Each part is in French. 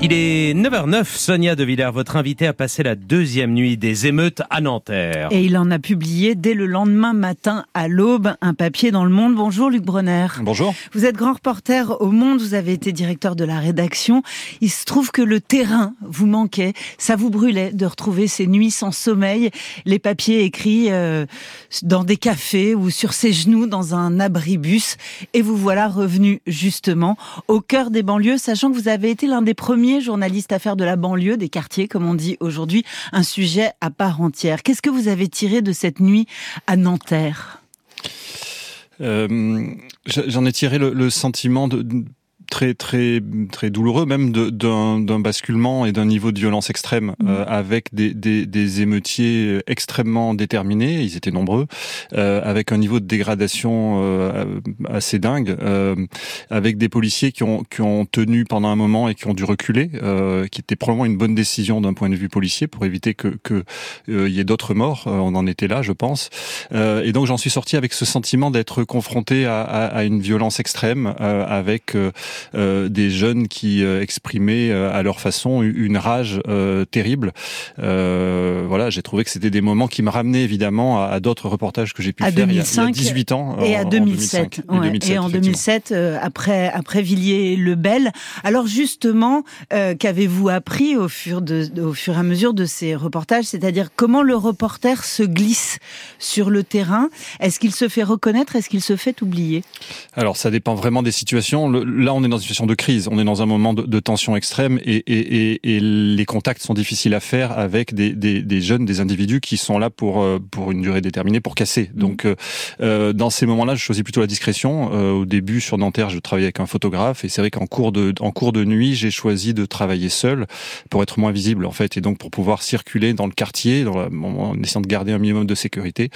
Il est 9h09, Sonia De Villers, votre invité a passé la deuxième nuit des émeutes à Nanterre. Et il en a publié dès le lendemain matin à l'aube un papier dans le Monde. Bonjour Luc Bronner. Bonjour. Vous êtes grand reporter au Monde, vous avez été directeur de la rédaction. Il se trouve que le terrain vous manquait, ça vous brûlait de retrouver ces nuits sans sommeil, les papiers écrits euh, dans des cafés ou sur ses genoux dans un abribus. Et vous voilà revenu justement au cœur des banlieues, sachant que vous avez été l'un des premiers journaliste à de la banlieue, des quartiers, comme on dit aujourd'hui, un sujet à part entière. Qu'est-ce que vous avez tiré de cette nuit à Nanterre? Euh, J'en ai tiré le sentiment de, très très très douloureux même d'un basculement et d'un niveau de violence extrême mmh. euh, avec des, des, des, émeutiers extrêmement déterminés ils étaient nombreux euh, avec un niveau de dégradation euh, assez dingue euh, avec des policiers qui ont qui ont tenu pendant un moment et qui ont dû reculer euh, qui était probablement une bonne décision d'un point de vue policier pour éviter que que il y ait d'autres morts on en était là je pense et donc j'en suis sorti avec ce sentiment d'être confronté à, à, à, une violence extrême avec euh, des jeunes qui euh, exprimaient euh, à leur façon une rage terrible. voilà, j'ai trouvé que c'était des moments qui me ramenaient évidemment à, d'autres reportages que j'ai pu faire il y, a, 18 ans. Et à 2007. et, en 2007, après, après Villiers-le-Bel. Alors justement, qu'avez-vous appris au fur, de, au fur et à mesure de ces reportages? C'est-à-dire comment le reporter se glisse sur le terrain? Est-ce qu'il se fait reconnaître? Est-ce qu'il se fait oublier? Alors ça dépend vraiment des situations. Le, là, on est dans une situation de crise, on est dans un moment de, de tension extrême et, et, et, les contacts sont difficiles à faire avec des, des, des, jeunes, des individus qui sont là pour euh, pour une durée déterminée, pour casser. Mmh. Donc, euh, euh, dans ces moments-là, je choisis plutôt la discrétion. Euh, au début, sur Nanterre, je travaillais avec un photographe et c'est vrai qu'en cours de en cours de nuit, j'ai choisi de travailler seul pour être moins visible en fait et donc pour pouvoir circuler dans le quartier, dans la, en essayant de garder un minimum de sécurité,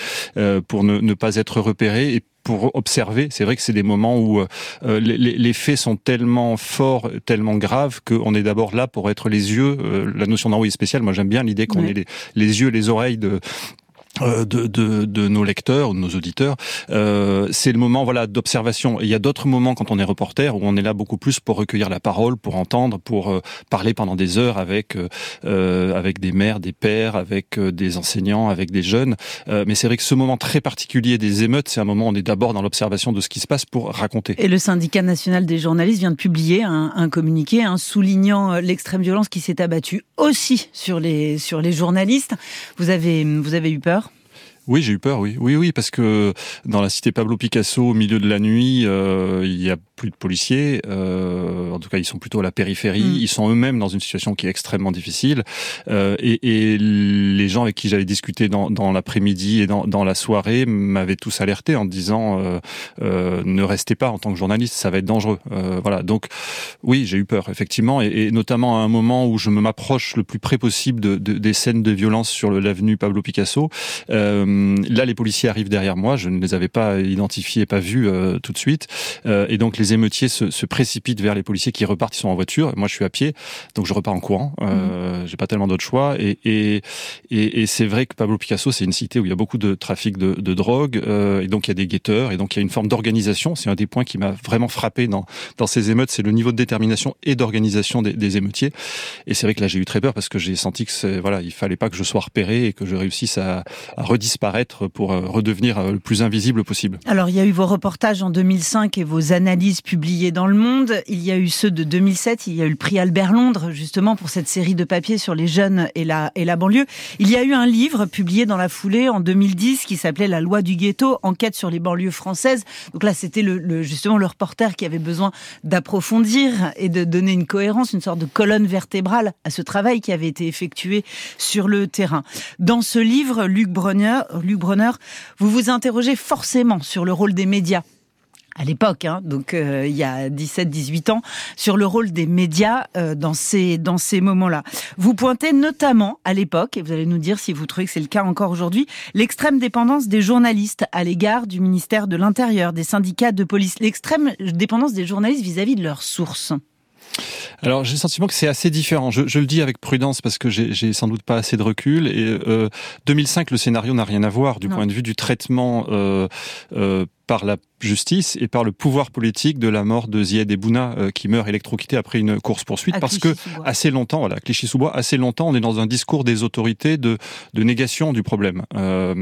pour ne, ne pas être repéré et pour observer. C'est vrai que c'est des moments où euh, les, les, faits sont tellement forts, tellement graves qu'on est d'abord là pour être les yeux. Euh, la notion d'envoyé spécial, moi j'aime bien l'idée qu'on ait les, les, yeux, les oreilles de de, de, de, nos lecteurs, de nos auditeurs, euh, c'est le moment voilà d'observation. Il y a d'autres moments quand on est reporter où on est là beaucoup plus pour recueillir la parole, pour entendre, pour euh, parler pendant des heures avec euh, avec des mères, des pères, avec des enseignants, avec des jeunes. mais c'est vrai que ce moment très particulier des émeutes, c'est un moment où on est d'abord dans l'observation de ce qui se passe pour raconter. Et le syndicat national des journalistes vient de publier un, un communiqué hein, soulignant l'extrême violence qui s'est abattue aussi sur les sur les journalistes. Vous avez vous avez eu peur? Oui, j'ai eu peur, oui. Oui, oui, parce que dans la cité Pablo Picasso, au milieu de la nuit, euh, il y a plus de policiers. Euh, en tout cas, ils sont plutôt à la périphérie. Mm. Ils sont eux-mêmes dans une situation qui est extrêmement difficile. Euh, et, et, les gens avec qui j'avais discuté dans, dans l'après-midi et dans, dans, la soirée m'avaient tous alerté en disant euh, euh, ne restez pas en tant que journaliste, ça va être dangereux. Euh, voilà. Donc, oui, j'ai eu peur, effectivement, et, et, notamment à un moment où je me m'approche le plus près possible de, de, des scènes de violence sur l'avenue Pablo Picasso. Euh, là, les policiers arrivent derrière moi. Je ne les avais pas identifiés, pas vus tout de suite. Et donc, les émeutiers se, se, précipitent vers les policiers qui repartent. Ils sont en voiture. Moi, je suis à pied, donc je repars en courant. Mmh. J'ai pas tellement d'autres choix. Et, et, et, et c'est vrai que Pablo Picasso, c'est une cité où il y a beaucoup de trafic de, de drogue. et donc, il y a des guetteurs. Et donc, il y a une forme d'organisation. C'est un des points qui m'a vraiment frappé dans, dans ces émeutes. C'est le niveau de détermination et d'organisation des, des, émeutiers. Et c'est vrai que là, j'ai eu très peur parce que j'ai senti que voilà, il fallait pas que je sois repéré et que je réussisse à, à redisparaître paraître pour euh, redevenir euh, le plus invisible possible. Alors il y a eu vos reportages en 2005 et vos analyses publiées dans Le Monde. Il y a eu ceux de 2007. Il y a eu le prix Albert Londres justement pour cette série de papiers sur les jeunes et la, et la banlieue. Il y a eu un livre publié dans la foulée en 2010 qui s'appelait La loi du ghetto, enquête sur les banlieues françaises. Donc là c'était le, le, justement le reporter qui avait besoin d'approfondir et de donner une cohérence, une sorte de colonne vertébrale à ce travail qui avait été effectué sur le terrain. Dans ce livre, Luc Bronner, Luc Bronner, vous vous interrogez forcément sur le rôle des médias à l'époque, hein, donc euh, il y a 17-18 ans, sur le rôle des médias euh, dans ces dans ces moments-là. Vous pointez notamment à l'époque, et vous allez nous dire si vous trouvez que c'est le cas encore aujourd'hui, l'extrême dépendance des journalistes à l'égard du ministère de l'Intérieur, des syndicats de police, l'extrême dépendance des journalistes vis-à-vis -vis de leurs sources. Alors j'ai le sentiment que c'est assez différent. Je, je, le dis avec prudence parce que j'ai sans doute pas assez de recul. Et euh, 2005, le scénario n'a rien à voir du point de vue du traitement euh, euh, par la justice et par le pouvoir politique de la mort de Zied Bouna euh, qui meurt électrocuté après une course poursuite parce que assez longtemps voilà Clichy-sous-Bois assez longtemps on est dans un discours des autorités de, de négation du problème euh,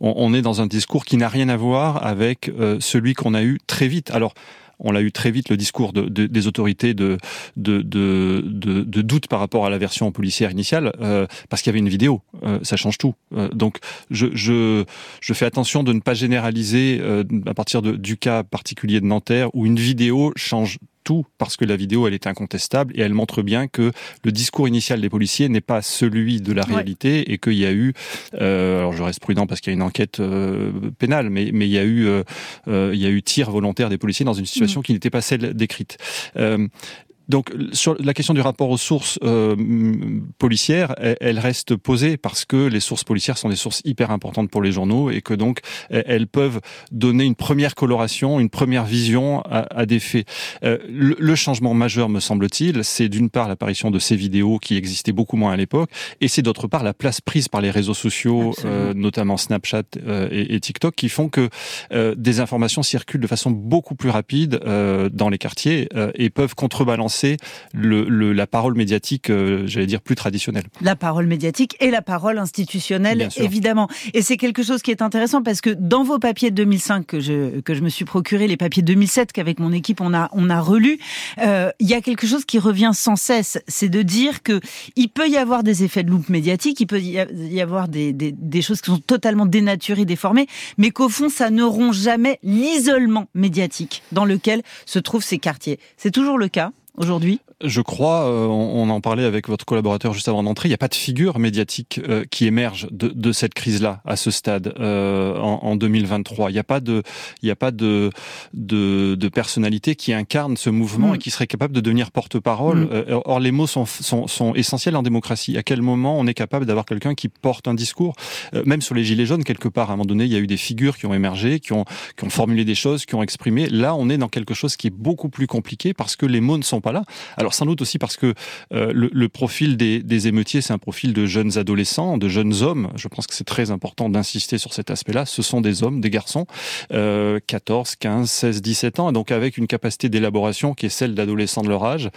on, on, est dans un discours qui n'a rien à voir avec euh, celui qu'on a eu très vite alors on l'a eu très vite le discours de, de, des autorités de, de, de, doute par rapport à la version policière initiale, euh, parce qu'il y avait une vidéo. Euh, ça change tout. Euh, donc, je, je, je fais attention de ne pas généraliser à partir du cas particulier de Nanterre, où une vidéo change parce que la vidéo elle est incontestable et elle montre bien que le discours initial des policiers n'est pas celui de la réalité et qu'il y a eu euh, alors je reste prudent parce qu'il y a une enquête euh, pénale mais mais il y a eu euh, il y a eu tir volontaire des policiers dans une situation mm. qui n'était pas celle décrite donc sur la question du rapport aux sources euh, policières, elle, reste posée parce que les sources policières sont des sources hyper importantes pour les journaux et que donc elles peuvent donner une première coloration, une première vision à, à des faits. Euh, le, le, changement majeur, me semble-t-il, c'est d'une part l'apparition de ces vidéos qui existaient beaucoup moins à l'époque, et c'est d'autre part la place prise par les réseaux sociaux, euh, notamment Snapchat euh, et, et, TikTok, qui font que des informations circulent de façon beaucoup plus rapide dans les quartiers et peuvent contrebalancer c'est le, la parole médiatique, euh, j'allais dire, plus traditionnelle. La parole médiatique et la parole institutionnelle, évidemment. Et c'est quelque chose qui est intéressant parce que dans vos papiers de 2005 que je, que je me suis procuré, les papiers de 2007 qu'avec mon équipe on a, on a relu, euh, il y a quelque chose qui revient sans cesse, c'est de dire que il peut y avoir des effets de loupe médiatique, il peut y avoir des, des, des choses qui sont totalement dénaturées, déformées, mais qu'au fond, ça ne rompt jamais l'isolement médiatique dans lequel se trouvent ces quartiers. C'est toujours le cas aujourd'hui je crois, euh, on, en parlait avec votre collaborateur juste avant d'entrer, il n'y a pas de figure médiatique euh, qui émerge de, de cette crise-là à ce stade euh, en, en, 2023. Il n'y a pas de, il n'y a pas de, de, de, personnalité qui incarne ce mouvement mm. et qui serait capable de devenir porte-parole. Mm. or, les mots sont, sont, sont, essentiels en démocratie. À quel moment on est capable d'avoir quelqu'un qui porte un discours Même sur les gilets jaunes, quelque part, à un moment donné, il y a eu des figures qui ont émergé, qui ont, qui ont formulé des choses, qui ont exprimé. Là, on est dans quelque chose qui est beaucoup plus compliqué parce que les mots ne sont pas là. Alors sans doute aussi parce que euh, le, le, profil des, des émeutiers, c'est un profil de jeunes adolescents, de jeunes hommes. Je pense que c'est très important d'insister sur cet aspect-là. Ce sont des hommes, des garçons, euh, 14, 15, 16, 17 ans, donc avec une capacité d'élaboration qui est celle d'adolescents de leur âge.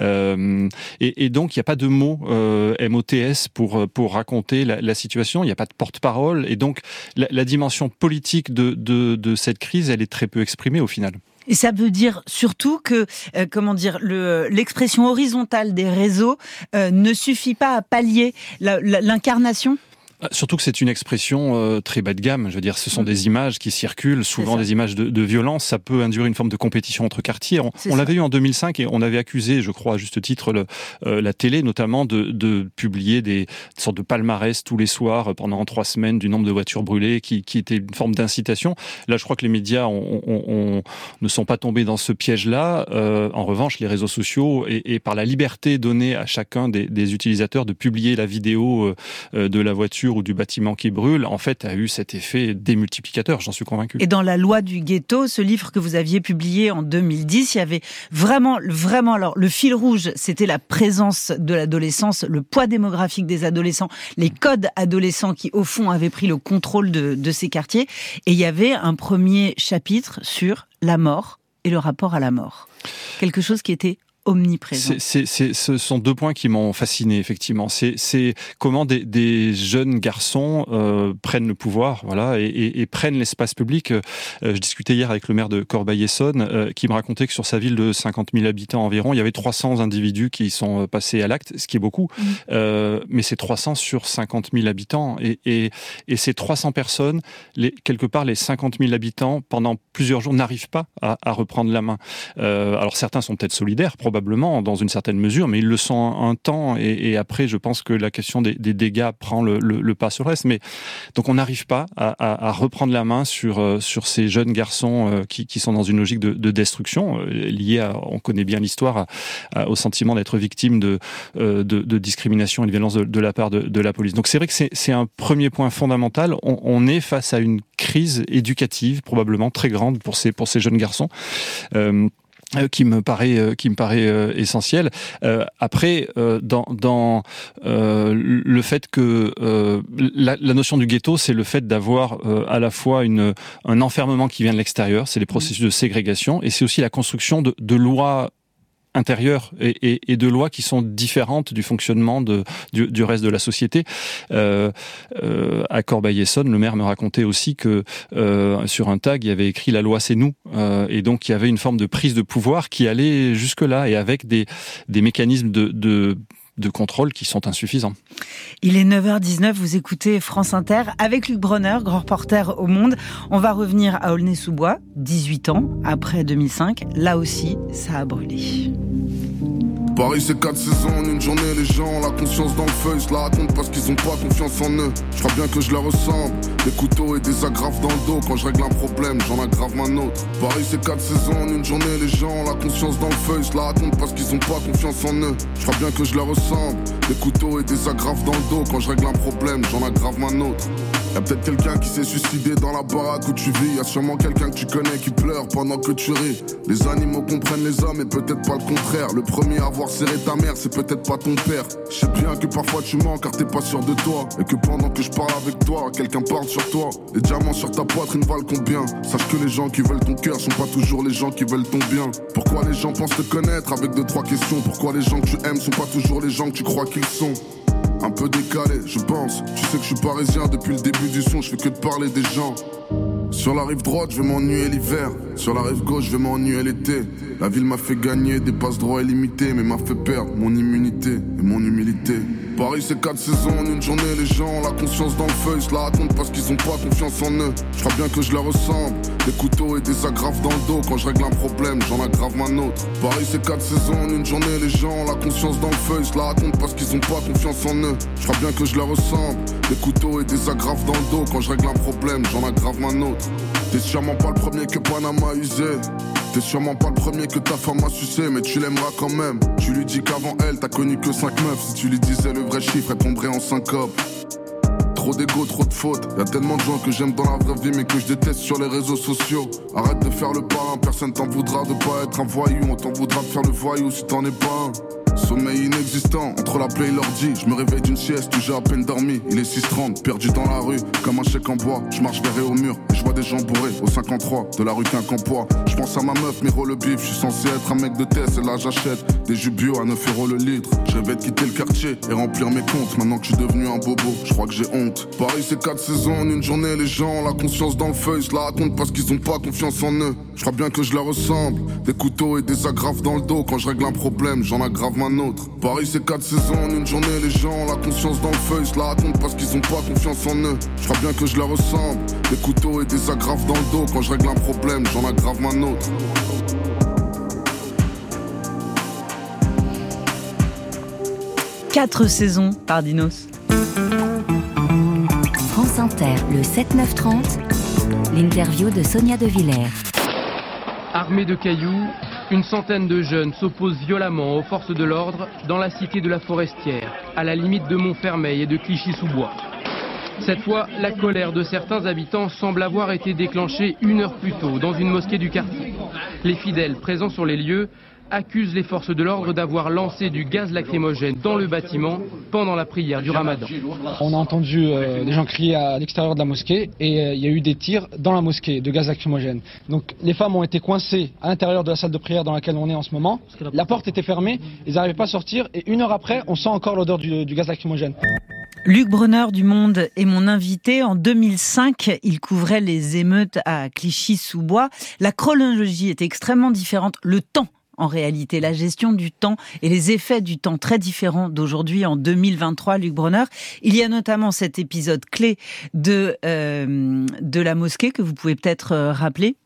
Euh, et, et, donc il n'y a pas de mots euh, MOTS pour pour raconter la, la situation. Il n'y a pas de porte-parole, et donc la, la dimension politique de, de, de cette crise, elle est très peu exprimée au final. Et ça veut dire surtout que, euh, comment dire, l'expression horizontale des réseaux euh, ne suffit pas à pallier l'incarnation surtout que c'est une expression euh, très bas de gamme. Je veux dire, ce sont mm. des images qui circulent, souvent des images de, de, violence. Ça peut induire une forme de compétition entre quartiers. On, on l'avait eu en 2005 et on avait accusé, je crois à juste titre, le, euh, la télé notamment de, de publier des sortes de palmarès tous les soirs pendant trois semaines du nombre de voitures brûlées, qui, qui était une forme d'incitation. Là, je crois que les médias on, on, ne sont pas tombés dans ce piège-là. Euh, en revanche, les réseaux sociaux et, et, par la liberté donnée à chacun des, des utilisateurs de publier la vidéo euh, de la voiture ou du bâtiment qui brûle, en fait, a eu cet effet démultiplicateur, j'en suis convaincu. Et dans la loi du ghetto, ce livre que vous aviez publié en 2010, il y avait vraiment, vraiment, alors, le fil rouge, c'était la présence de l'adolescence, le poids démographique des adolescents, les codes adolescents qui, au fond, avaient pris le contrôle de, de ces quartiers. Et il y avait un premier chapitre sur la mort et le rapport à la mort. Quelque chose qui était omniprésent. C'est, ce sont deux points qui m'ont fasciné effectivement. C'est, comment des, des, jeunes garçons euh, prennent le pouvoir, voilà, et, et, et prennent l'espace public. Euh, je discutais hier avec le maire de Corbeil-Essonne, euh, qui me racontait que sur sa ville de 50 000 habitants environ, il y avait 300 individus qui sont passés à l'acte, ce qui est beaucoup, mmh. euh, mais c'est 300 sur 50 000 habitants, et, et, et ces 300 personnes, les, quelque part les 50 000 habitants, pendant plusieurs jours, n'arrivent pas à, à, reprendre la main. alors certains sont peut-être solidaires, probablement probablement dans une certaine mesure, mais ils le sont un temps et, après, je pense que la question des, dégâts prend le, pas sur le reste. Mais donc on n'arrive pas à, reprendre la main sur euh, ces jeunes garçons euh, qui, sont dans une logique de, de destruction euh, liée à, on connaît bien l'histoire, au sentiment d'être victime de, discrimination et de violence de, la part de, la police. Donc c'est vrai que c'est un premier point fondamental. On, est face à une crise éducative probablement très grande pour ces jeunes garçons. Qui me paraît euh, qui me paraît euh, essentiel. après, dans, dans le fait que la, la, notion du ghetto, c'est le fait d'avoir à la fois une un enfermement qui vient de l'extérieur, c'est les processus de ségrégation, et c'est aussi la construction de, de lois intérieures et, et, de lois qui sont différentes du fonctionnement de, du, du reste de la société. Euh, euh, à Corbeil-Essonne, le maire me racontait aussi que euh, sur un tag, il y avait écrit la loi c'est nous, euh, et donc il y avait une forme de prise de pouvoir qui allait jusque là et avec des, des mécanismes de, de de contrôle qui sont insuffisants. Il est 9h19, vous écoutez France Inter avec Luc Bronner, grand reporter au Monde. On va revenir à Aulnay-sous-Bois, 18 ans après 2005. Là aussi, ça a brûlé. Paris c'est quatre saisons en une journée, les gens ont la conscience dans le feuille, se la racontent parce qu'ils ont pas confiance en eux. Je crois bien que je leur ressemble, des couteaux et des agrafes dans le dos. Quand je règle un problème, j'en aggrave ma autre. Paris c'est quatre saisons en une journée, les gens ont la conscience dans le feuille, se la racontent parce qu'ils ont pas confiance en eux. Je crois bien que je leur ressemble, des couteaux et des agrafes dans le dos. Quand je règle un problème, j'en aggrave ma autre. Y'a peut-être quelqu'un qui s'est suicidé dans la baraque où tu vis. Y'a sûrement quelqu'un que tu connais qui pleure pendant que tu ris. Les animaux comprennent les hommes et peut-être pas le contraire. Le premier à avoir serré ta mère, c'est peut-être pas ton père. Je sais bien que parfois tu mens car t'es pas sûr de toi. Et que pendant que je parle avec toi, quelqu'un parle sur toi. Les diamants sur ta poitrine valent combien? Sache que les gens qui veulent ton cœur sont pas toujours les gens qui veulent ton bien. Pourquoi les gens pensent te connaître? Avec deux trois questions Pourquoi les gens que tu aimes sont pas toujours les gens que tu crois qu'ils sont? Un peu décalé, je pense. Tu sais que je suis parisien depuis le début du son, je fais que de parler des gens. Sur la rive droite, je vais m'ennuyer l'hiver. Sur la rive gauche, je vais m'ennuyer l'été. La ville m'a fait gagner des passes droits illimités, mais m'a fait perdre mon immunité et mon humilité. Paris, c'est quatre saisons en une journée. Les gens ont la conscience dans le feuille, se la racontent parce qu'ils ont pas confiance en eux. Je crois bien que je leur ressemble. Des couteaux et des agrafes dans le dos. Quand je règle un problème, j'en aggrave ma autre. Paris, c'est quatre saisons en une journée. Les gens ont la conscience dans le feuille, se la racontent parce qu'ils ont pas confiance en eux. Je crois bien que je leur ressemble. Des couteaux et des agrafes dans le dos. Quand je règle un problème, j'en aggrave ma autre. T'es sûrement pas le premier que Panama usé. T'es sûrement pas le premier que ta femme a sucé, mais tu l'aimeras quand même. Tu lui dis qu'avant elle, t'as connu que 5 meufs. Si tu lui disais le vrai chiffre, elle tomberait en syncope. Trop d'ego, trop de fautes. Y a tellement de gens que j'aime dans la vraie vie, mais que je déteste sur les réseaux sociaux. Arrête de faire le parrain, personne t'en voudra de pas être un voyou. On t'en voudra de faire le voyou si t'en es pas un. Sommeil inexistant, entre la plaie et l'ordi. Je me réveille d'une sieste où j'ai à peine dormi. Il est 6h30, perdu dans la rue, comme un chèque en bois. Je marche vers au mur, je vois des gens bourrés au 53 de la rue Quincampoix. Je pense à ma meuf, Miro le bif. Je suis censé être un mec de test, et là j'achète des jus à 9 euros le litre. Je rêvais de quitter le quartier et remplir mes comptes. Maintenant que je suis devenu un bobo, je crois que j'ai honte. Paris, c'est 4 saisons une journée. Les gens ont la conscience dans le feuille, se la racontent parce qu'ils ont pas confiance en eux. Je crois bien que je leur ressemble. Des couteaux et des agrafes dans le dos. Quand je règle un problème, j'en aggrave ma autre. Paris, c'est quatre saisons en une journée. Les gens ont la conscience dans le feuille, se la racontent parce qu'ils ont pas confiance en eux. Je crois bien que je leur ressemble. Des couteaux et des agrafes dans le dos. Quand je règle un problème, j'en aggrave ma autre. Quatre saisons par Dinos. France Inter, le 7-9-30, l'interview de Sonia De Villers. Armée de cailloux, une centaine de jeunes s'opposent violemment aux forces de l'ordre dans la cité de la Forestière, à la limite de Montfermeil et de Clichy-sous-Bois. Cette fois, la colère de certains habitants semble avoir été déclenchée une heure plus tôt dans une mosquée du quartier. Les fidèles présents sur les lieux accuse les forces de l'ordre d'avoir lancé du gaz lacrymogène dans le bâtiment pendant la prière du ramadan. On a entendu euh, des gens crier à l'extérieur de la mosquée et euh, il y a eu des tirs dans la mosquée de gaz lacrymogène. Donc les femmes ont été coincées à l'intérieur de la salle de prière dans laquelle on est en ce moment. La porte était fermée, ils n'arrivaient pas à sortir et une heure après, on sent encore l'odeur du gaz lacrymogène. Luc Brunner du Monde est mon invité. En 2005, il couvrait les émeutes à Clichy-sous-Bois. La chronologie est extrêmement différente. Le temps en réalité, la gestion du temps et les effets du temps très différents d'aujourd'hui en 2023, Luc Bronner. Il y a notamment cet épisode clé de, euh, de la mosquée que vous pouvez peut-être euh, rappeler.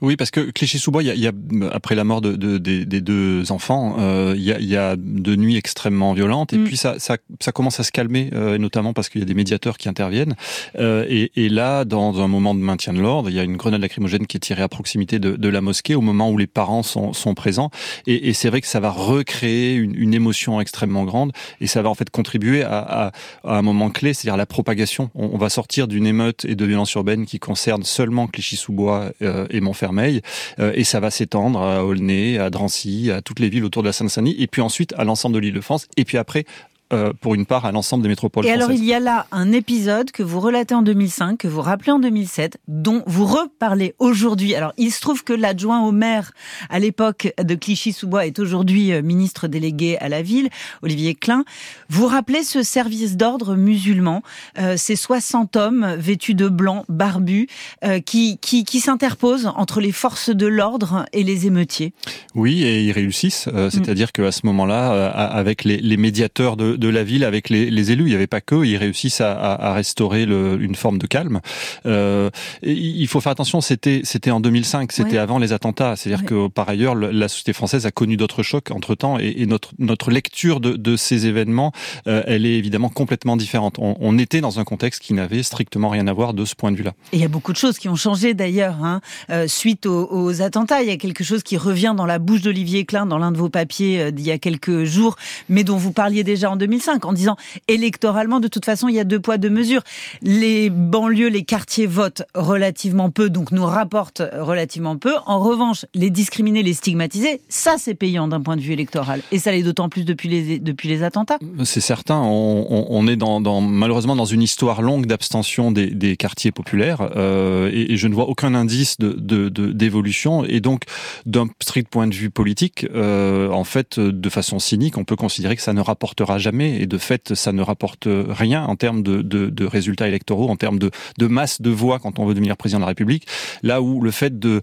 Oui, parce que Clichy-sous-Bois, il, y a, après la mort de, de, des, des, deux enfants, euh, il, y a, il y a de nuits extrêmement violentes, et mm. puis ça, ça, ça, commence à se calmer, euh, notamment parce qu'il y a des médiateurs qui interviennent. Euh, et, et, là, dans un moment de maintien de l'ordre, il y a une grenade lacrymogène qui est tirée à proximité de, de la mosquée au moment où les parents sont, sont présents. Et, et c'est vrai que ça va recréer une, une, émotion extrêmement grande, et ça va en fait contribuer à, à, à un moment clé, c'est-à-dire la propagation. On, on va sortir d'une émeute et de violence urbaine qui concerne seulement Clichy-sous-Bois euh, et Montfermeil, et ça va s'étendre à Aulnay, à Drancy, à toutes les villes autour de la Seine-Saint-Denis, et puis ensuite à l'ensemble de l'Île-de-France, et puis après euh, pour une part à l'ensemble des métropoles Et alors il y a là un épisode que vous relatez en 2005, que vous rappelez en 2007, dont vous reparlez aujourd'hui. Alors il se trouve que l'adjoint au maire à l'époque de Clichy-sous-Bois est aujourd'hui euh, ministre délégué à la ville, Olivier Klein. Vous rappelez ce service d'ordre musulman, euh, ces 60 hommes vêtus de blanc, barbus, euh, qui, qui, qui s'interposent entre les forces de l'ordre et les émeutiers. Oui, et ils réussissent. Mm. C'est-à-dire qu'à ce moment-là, avec les, les médiateurs de, de la ville avec les, les élus. Il n'y avait pas que, ils réussissent à, à, restaurer le, une forme de calme. Euh, il faut faire attention, c'était c'était en 2005, c'était avant les attentats. C'est-à-dire que par ailleurs, la société française a connu d'autres chocs entre temps, et, et, notre notre lecture de, de ces événements, euh, elle est évidemment complètement différente. On, on, était dans un contexte qui n'avait strictement rien à voir de ce point de vue-là. Et il y a beaucoup de choses qui ont changé d'ailleurs hein, euh, suite aux, aux, attentats. Il y a quelque chose qui revient dans la bouche d'Olivier Klein dans l'un de vos papiers d'il y a quelques jours, mais dont vous parliez déjà en 2005 2005 en disant électoralement, de toute façon, il y a deux poids, deux mesures. Les banlieues, les quartiers votent relativement peu, donc nous rapportent relativement peu. En revanche, les discriminer, les stigmatiser, ça c'est payant d'un point de vue électoral. Et ça l'est d'autant plus depuis les, depuis les attentats. C'est certain, on, est dans, malheureusement dans une histoire longue d'abstention des, des, quartiers populaires euh, et, je ne vois aucun indice d'évolution. De, et donc, d'un strict point de vue politique, euh, en fait, de façon cynique, on peut considérer que ça ne rapportera jamais et de fait ça ne rapporte rien en termes de, résultats électoraux, en termes de, masse de voix quand on veut devenir président de la République. Là où le fait de,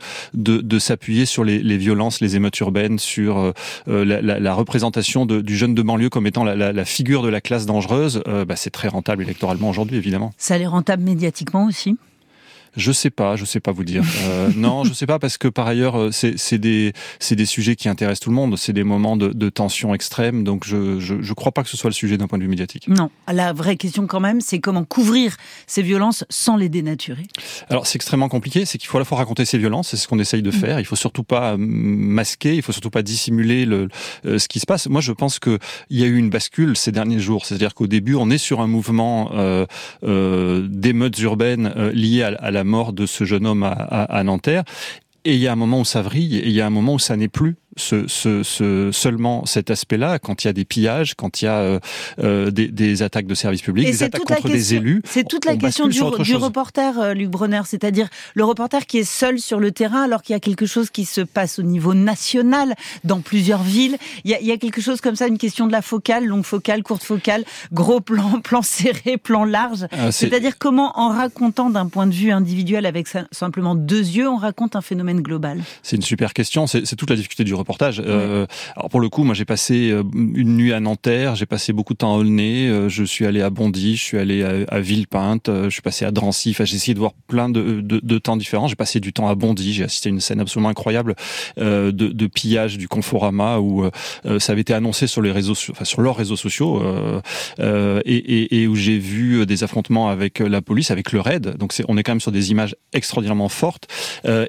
s'appuyer sur les, violences, les émeutes urbaines, sur euh, la, représentation du jeune de banlieue comme étant la, la figure de la classe dangereuse, euh, bah, c'est très rentable électoralement aujourd'hui évidemment. Ça l'est rentable médiatiquement aussi? Je sais pas, je sais pas vous dire. Euh, non, je sais pas parce que par ailleurs, euh, c'est des c'est des sujets qui intéressent tout le monde. C'est des moments de, de, tension extrême, donc je, je je crois pas que ce soit le sujet d'un point de vue médiatique. Non, la vraie question quand même, c'est comment couvrir ces violences sans les dénaturer. Alors c'est extrêmement compliqué. C'est qu'il faut à la fois raconter ces violences, c'est ce qu'on essaye de mm. faire. Il faut surtout pas euh, masquer, il faut surtout pas dissimuler le euh, ce qui se passe. Moi, je pense que il y a eu une bascule ces derniers jours. C'est-à-dire qu'au début, on est sur un mouvement euh, d'émeutes urbaines liées à, à la mort de ce jeune homme à, Nanterre. Et il y a un moment où ça vrille, et il y a un moment où ça n'est plus ce, ce, ce, seulement cet aspect-là quand il y a des pillages, quand il y a euh, euh des, des, attaques de services publics, des attaques contre des élus. C'est toute la question du, du reporter, euh, Luc Bronner, c'est-à-dire le reporter qui est seul sur le terrain alors qu'il y a quelque chose qui se passe au niveau national dans plusieurs villes. Il y a, il y a quelque chose comme ça, une question de la focale, longue focale, courte focale, gros plan, plan serré, plan large. Ah, c'est-à-dire comment en racontant d'un point de vue individuel avec simplement deux yeux, on raconte un phénomène global? C'est une super question. C'est toute la difficulté du reporter reportage. Euh, alors pour le coup, moi j'ai passé euh, une nuit à Nanterre, j'ai passé beaucoup de temps à Aulnay, euh, je suis allé à Bondy, je suis allé à, Villepinte, je suis passé à Drancy. Enfin, j'ai essayé de voir plein de, de, de temps différents. J'ai passé du temps à Bondy, j'ai assisté à une scène absolument incroyable de, de, pillage du Conforama où ça avait été annoncé sur les réseaux, enfin sur leurs réseaux sociaux, et, et, et, où j'ai vu des affrontements avec la police, avec le raid. Donc c'est, on est quand même sur des images extraordinairement fortes.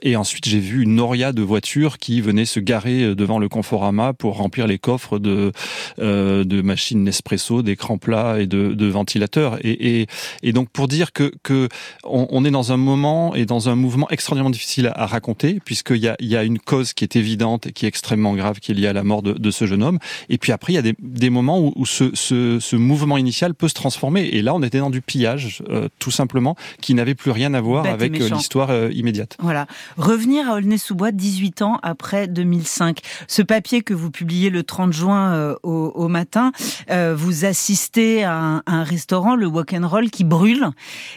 et ensuite j'ai vu une noria de voitures qui venaient se garer devant le Conforama pour remplir les coffres de, euh, de machines Nespresso, d'écrans plats et de, de ventilateurs. Et, et, et, donc pour dire que, que on, on, est dans un moment et dans un mouvement extraordinairement difficile à, raconter, puisqu'il y a, il y a une cause qui est évidente et qui est extrêmement grave, qui est liée à la mort de, de ce jeune homme. Et puis après, il y a des, des moments où, où ce, ce, ce, mouvement initial peut se transformer. Et là, on était dans du pillage, euh, tout simplement, qui n'avait plus rien à voir avec euh, l'histoire euh, immédiate. Voilà. Revenir à Aulnay-sous-Bois 18 ans après 2005. Ce papier que vous publiez le 30 juin euh, au, au, matin, euh, vous assistez à un, à un, restaurant, le Walk and Roll, qui brûle,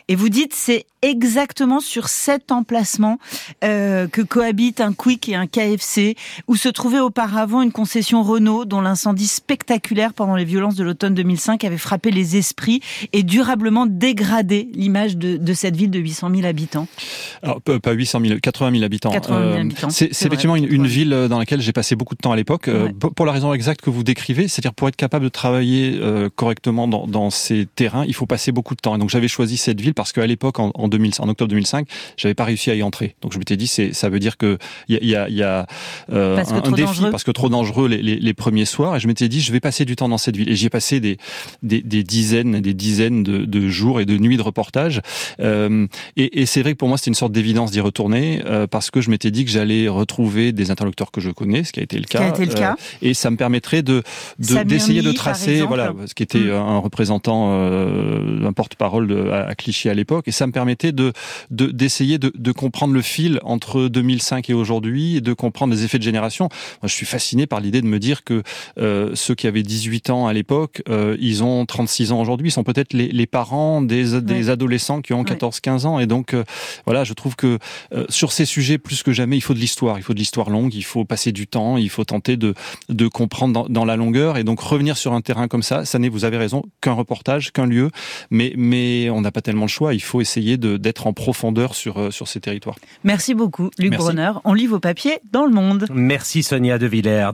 et vous dites c'est exactement sur cet emplacement euh, que cohabitent un Quick et un KFC, où se trouvait auparavant une concession Renault dont l'incendie spectaculaire pendant les violences de l'automne 2005 avait frappé les esprits et durablement dégradé l'image de, de, cette ville de 800 000 habitants. Alors, pas 800 000, 80 000 habitants. 80 000 habitants. C'est effectivement une, une, ville dans laquelle laquelle j'ai passé beaucoup de temps à l'époque, pour la raison exacte que vous décrivez, c'est-à-dire pour être capable de travailler correctement dans, dans, ces terrains, il faut passer beaucoup de temps. Et donc j'avais choisi cette ville parce qu'à l'époque, en, en, 2000, en octobre 2005, j'avais pas réussi à y entrer. Donc je m'étais dit, c'est, ça veut dire que il y a, y a, un, un défi parce que trop dangereux les, les, les, premiers soirs. Et je m'étais dit, je vais passer du temps dans cette ville. Et j'y ai passé des, des, des dizaines et des dizaines de, de, jours et de nuits de reportage. Euh, et, et c'est vrai que pour moi, c'était une sorte d'évidence d'y retourner euh, parce que je m'étais dit que j'allais retrouver des interlocuteurs que je connais, ce qui a été le cas. été le cas. Euh, et ça me permettrait de d'essayer de, tracer, voilà, ce qui était mm. un représentant, euh, un porte-parole à, Clichy à l'époque, et ça me permettait de d'essayer de, de, comprendre le fil entre 2005 et aujourd'hui, et de comprendre les effets de génération. Moi, je suis fasciné par l'idée de me dire que euh, ceux qui avaient 18 ans à l'époque, euh, ils ont 36 ans aujourd'hui, ils sont peut-être les, les, parents des, des adolescents qui ont 14-15 ans, et donc euh, voilà, je trouve que euh, sur ces sujets, plus que jamais, il faut de l'histoire, il faut de l'histoire longue, il faut passer du temps, il faut tenter de, de comprendre dans, dans la longueur, et donc revenir sur un terrain comme ça, ça n'est, vous avez raison, qu'un reportage, qu'un lieu, mais, mais on n'a pas tellement le choix, il faut essayer d'être en profondeur sur, sur ces territoires. Merci beaucoup, Luc Bronner. On lit vos papiers dans le monde. Merci Sonia De Villers.